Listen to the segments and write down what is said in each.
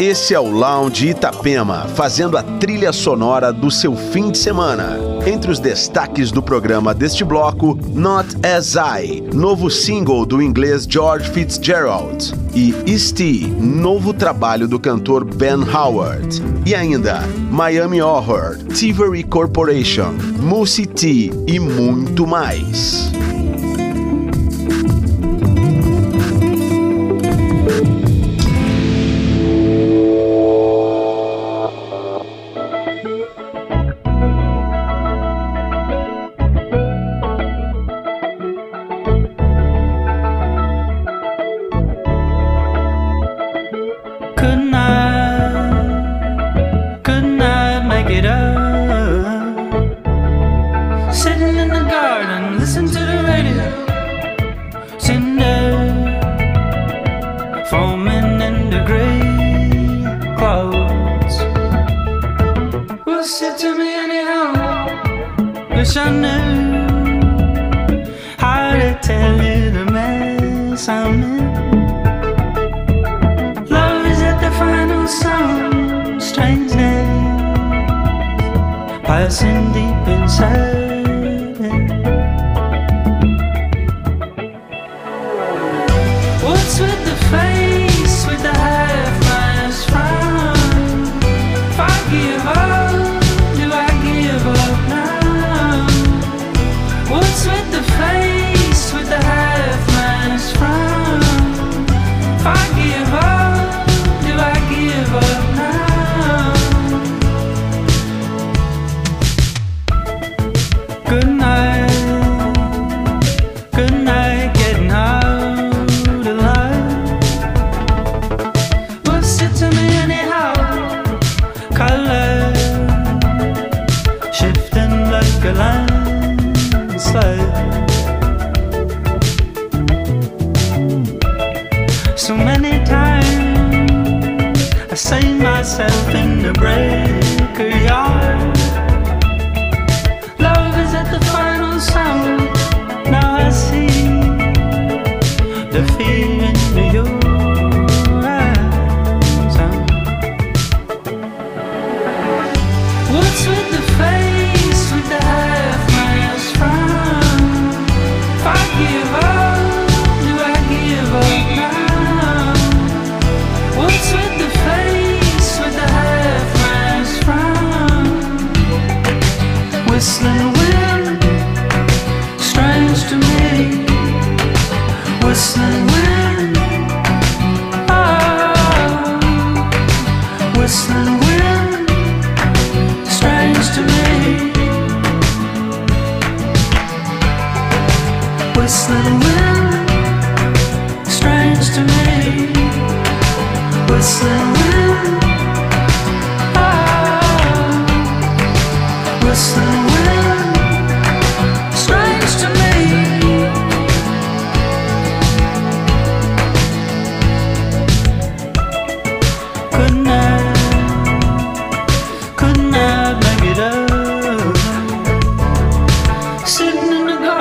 Esse é o Lounge Itapema, fazendo a trilha sonora do seu fim de semana. Entre os destaques do programa deste bloco, Not As I, novo single do inglês George Fitzgerald, e Easty, novo trabalho do cantor Ben Howard. E ainda, Miami Horror, Thievery Corporation, Moosey T e muito mais.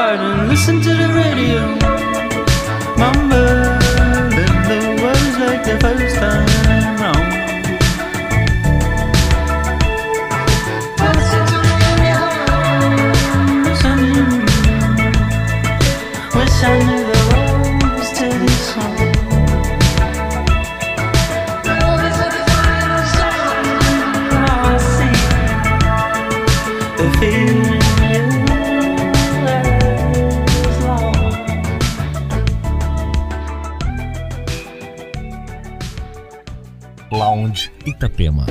outside and listen to the radio. Mumbling the words like the first time round. I knew. Itapema.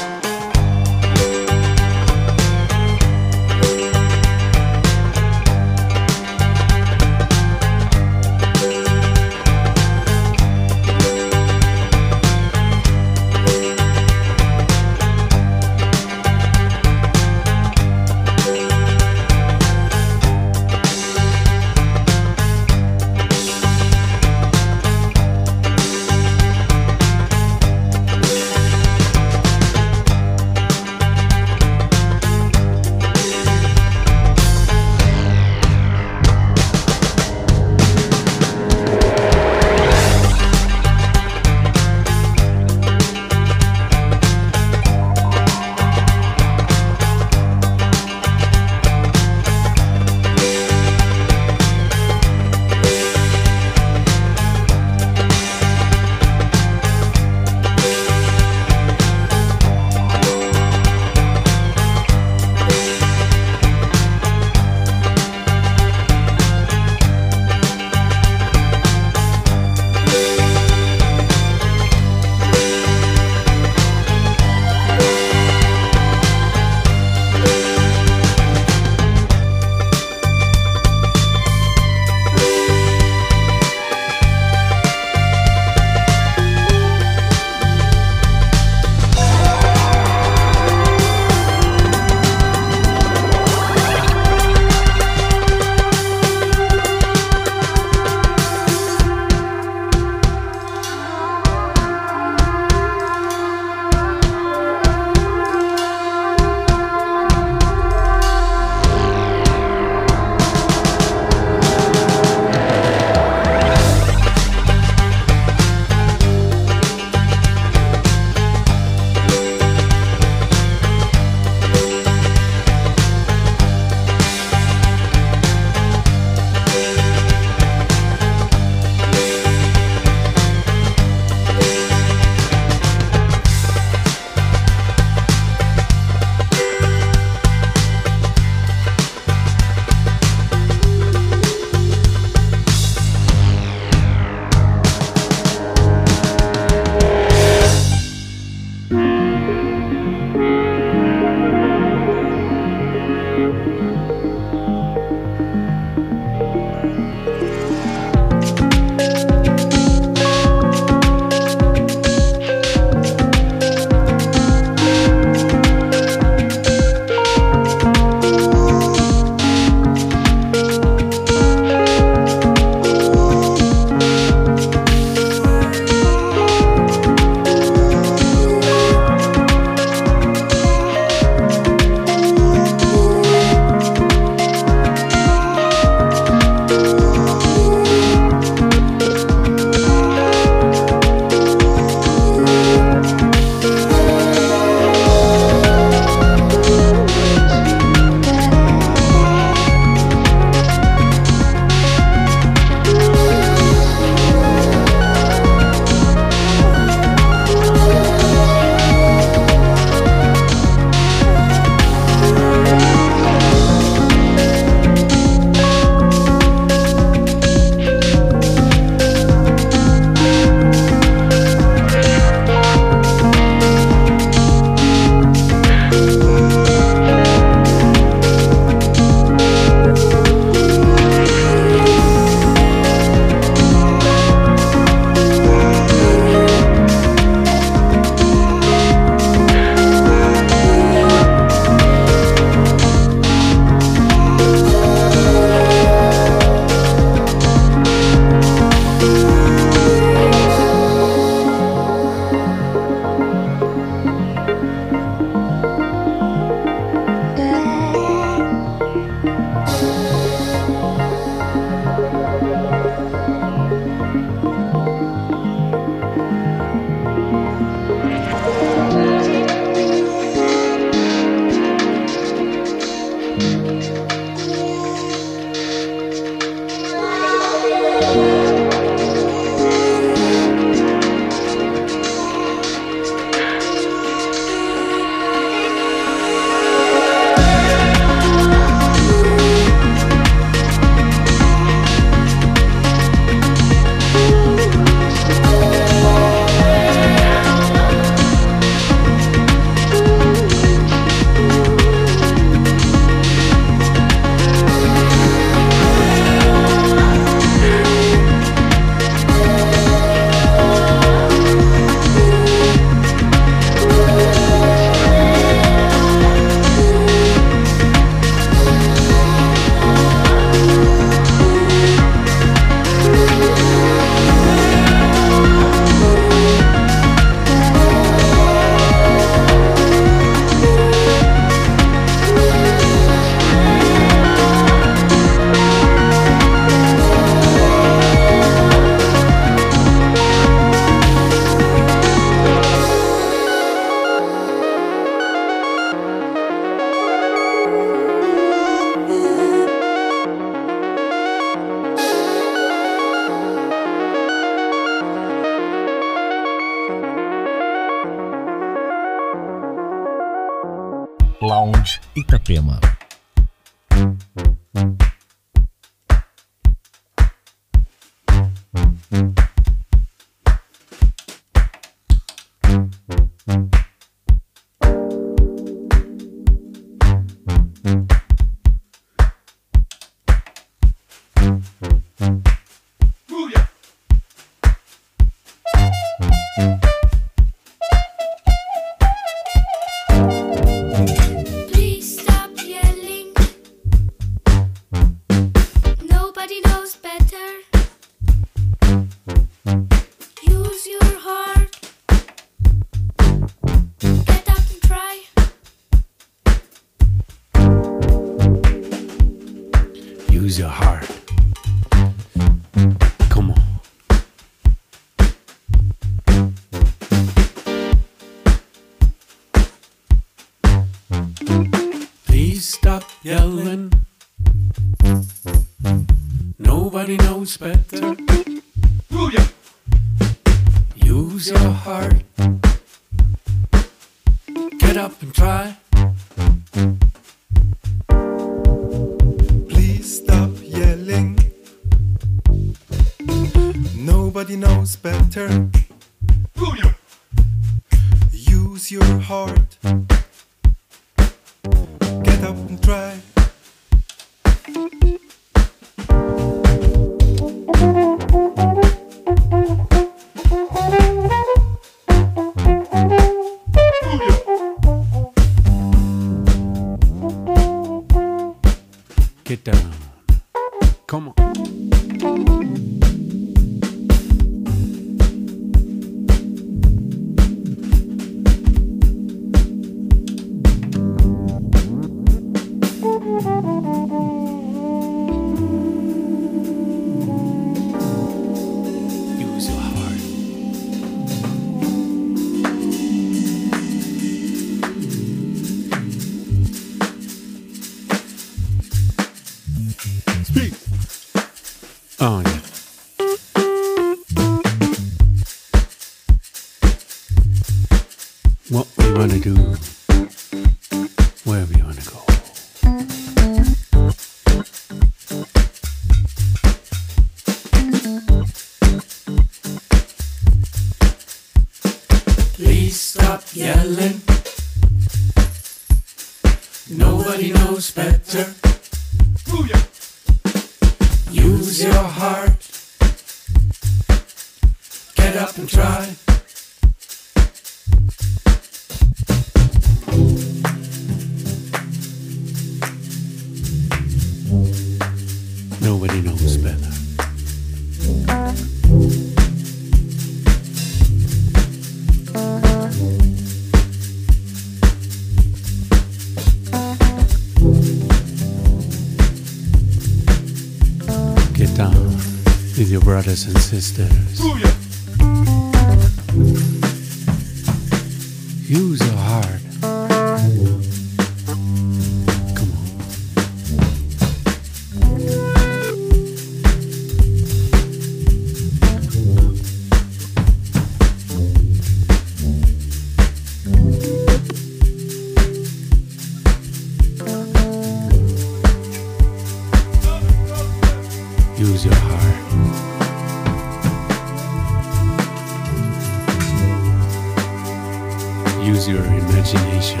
use your imagination.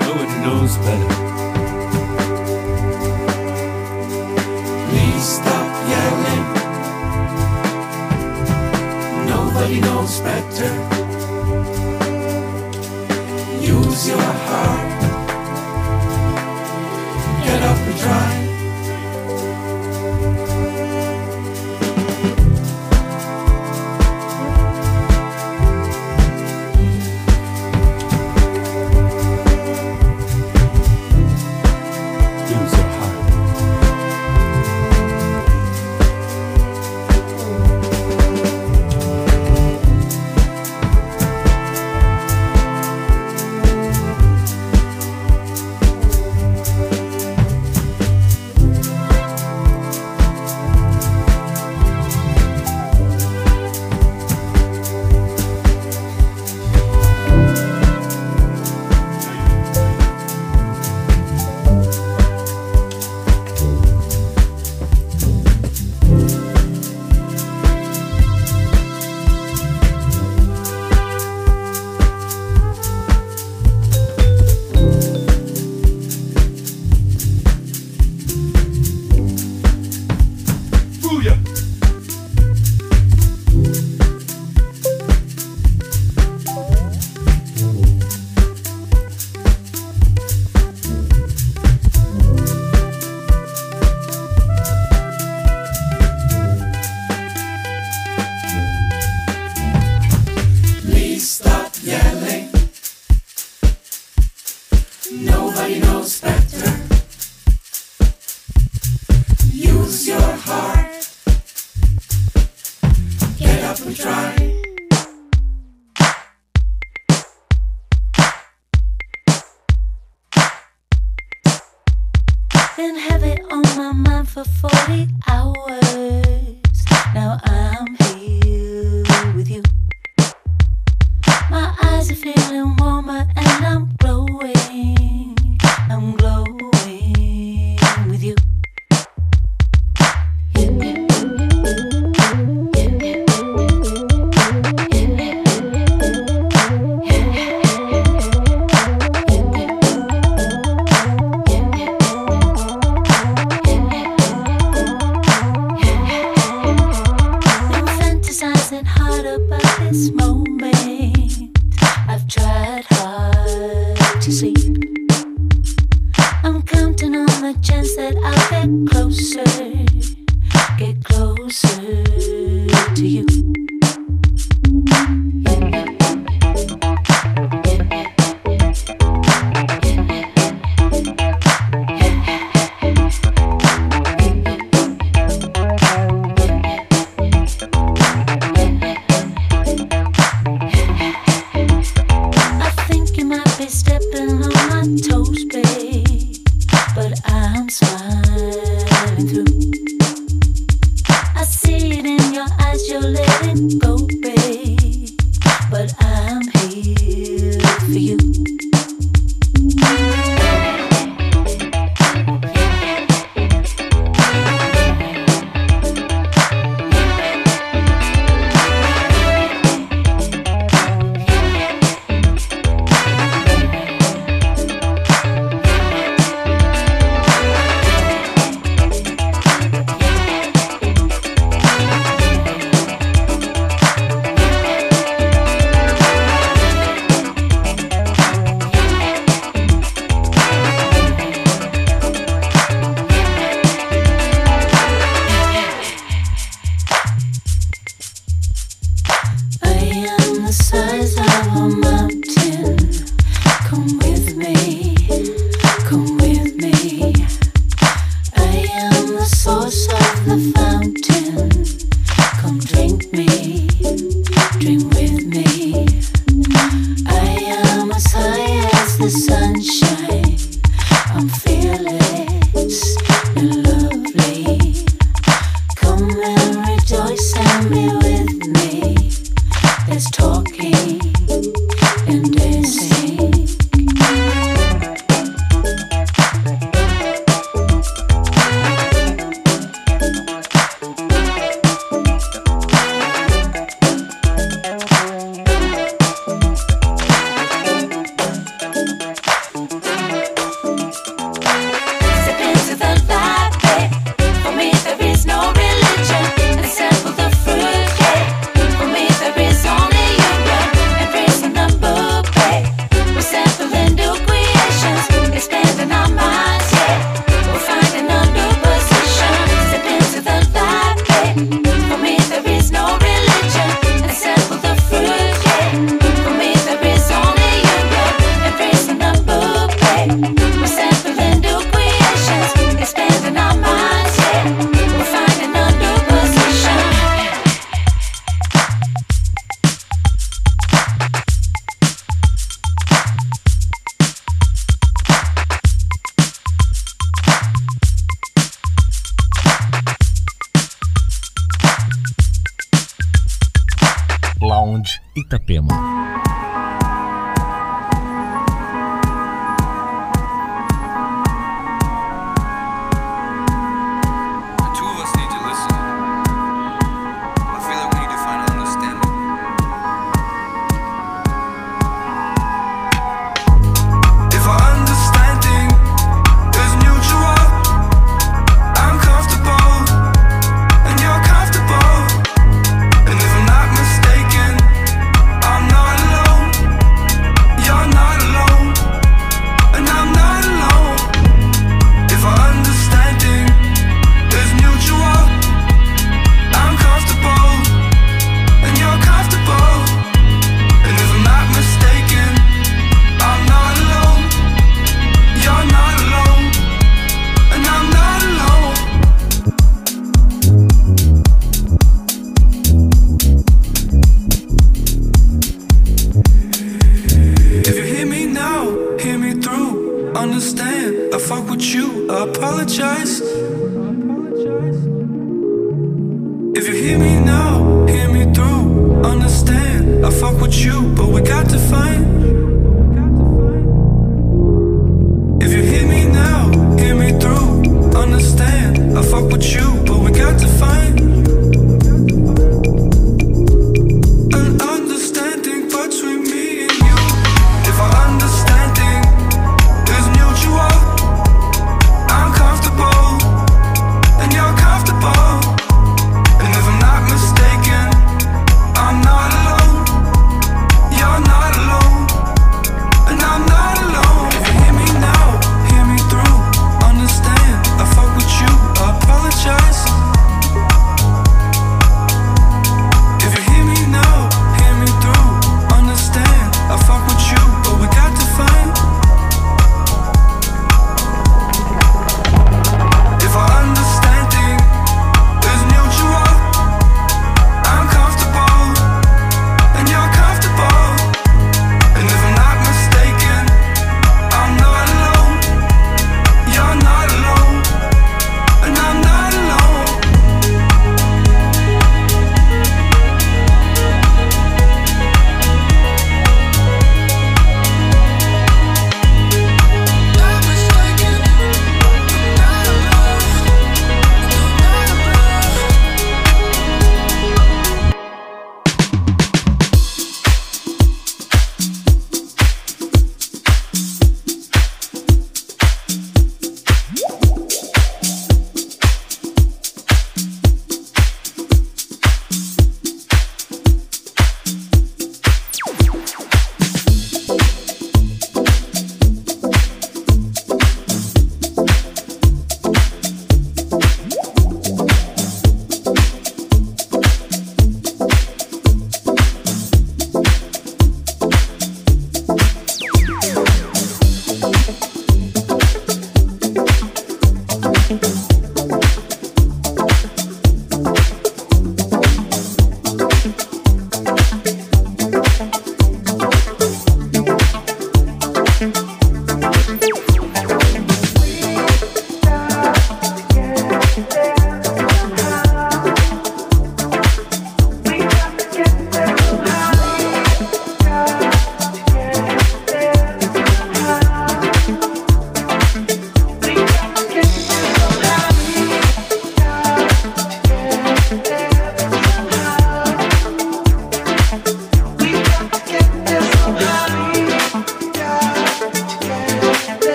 Nobody knows better. Please stop yelling. Nobody knows better.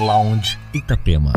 Lounge Itapema.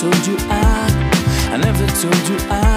told you I, I never told you I.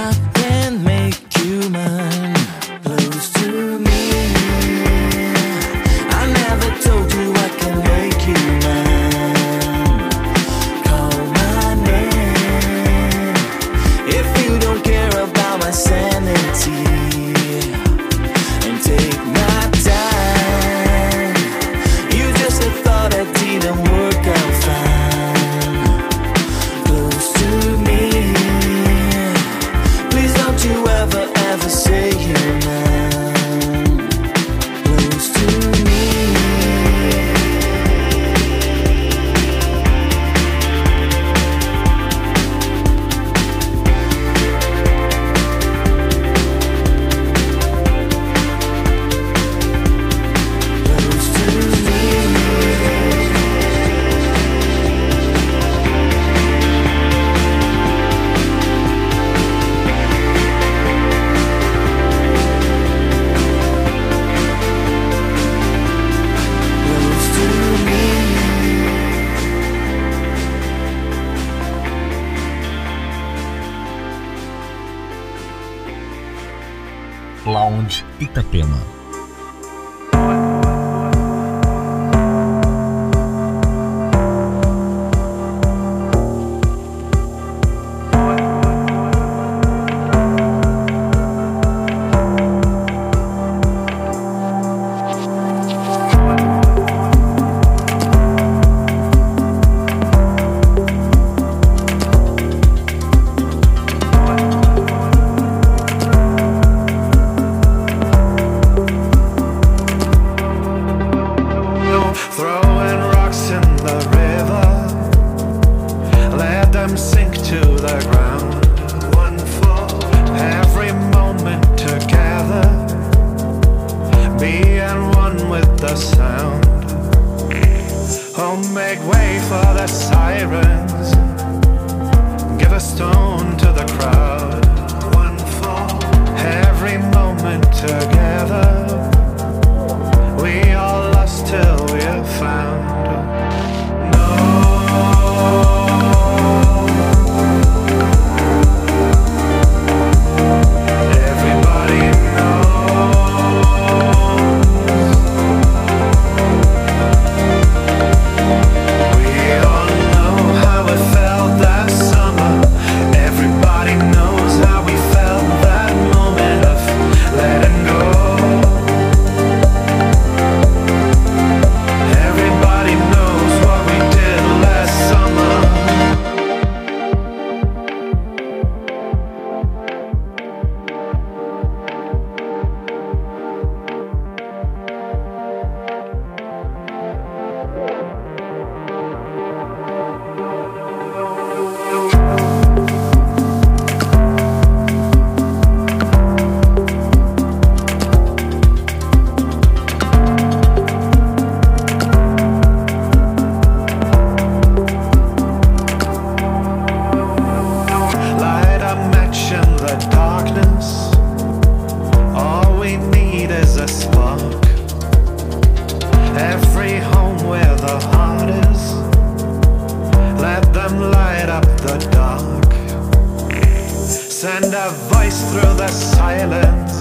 a voice through the silence.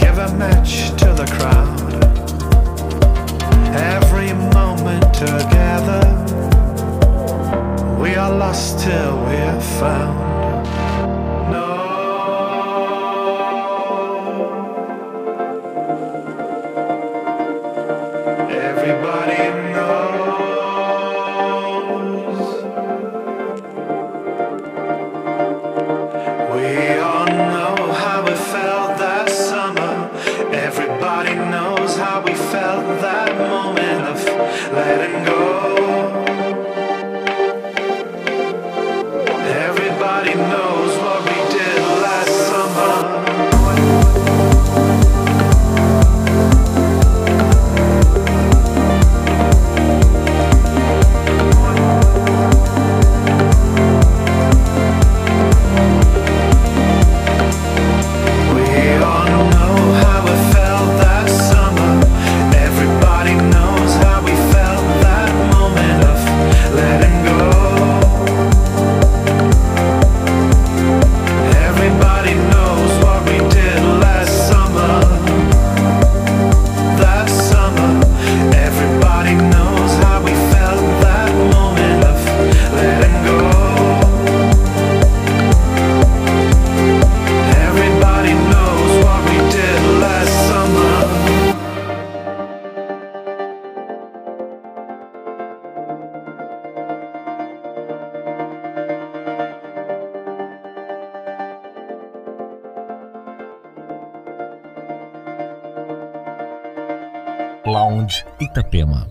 Give a match to the crowd. Every moment together, we are lost till we're found. Lounge Itapema.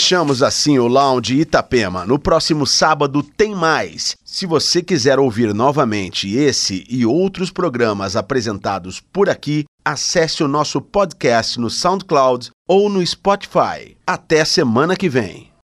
Fechamos assim o Lounge Itapema. No próximo sábado tem mais. Se você quiser ouvir novamente esse e outros programas apresentados por aqui, acesse o nosso podcast no SoundCloud ou no Spotify. Até semana que vem.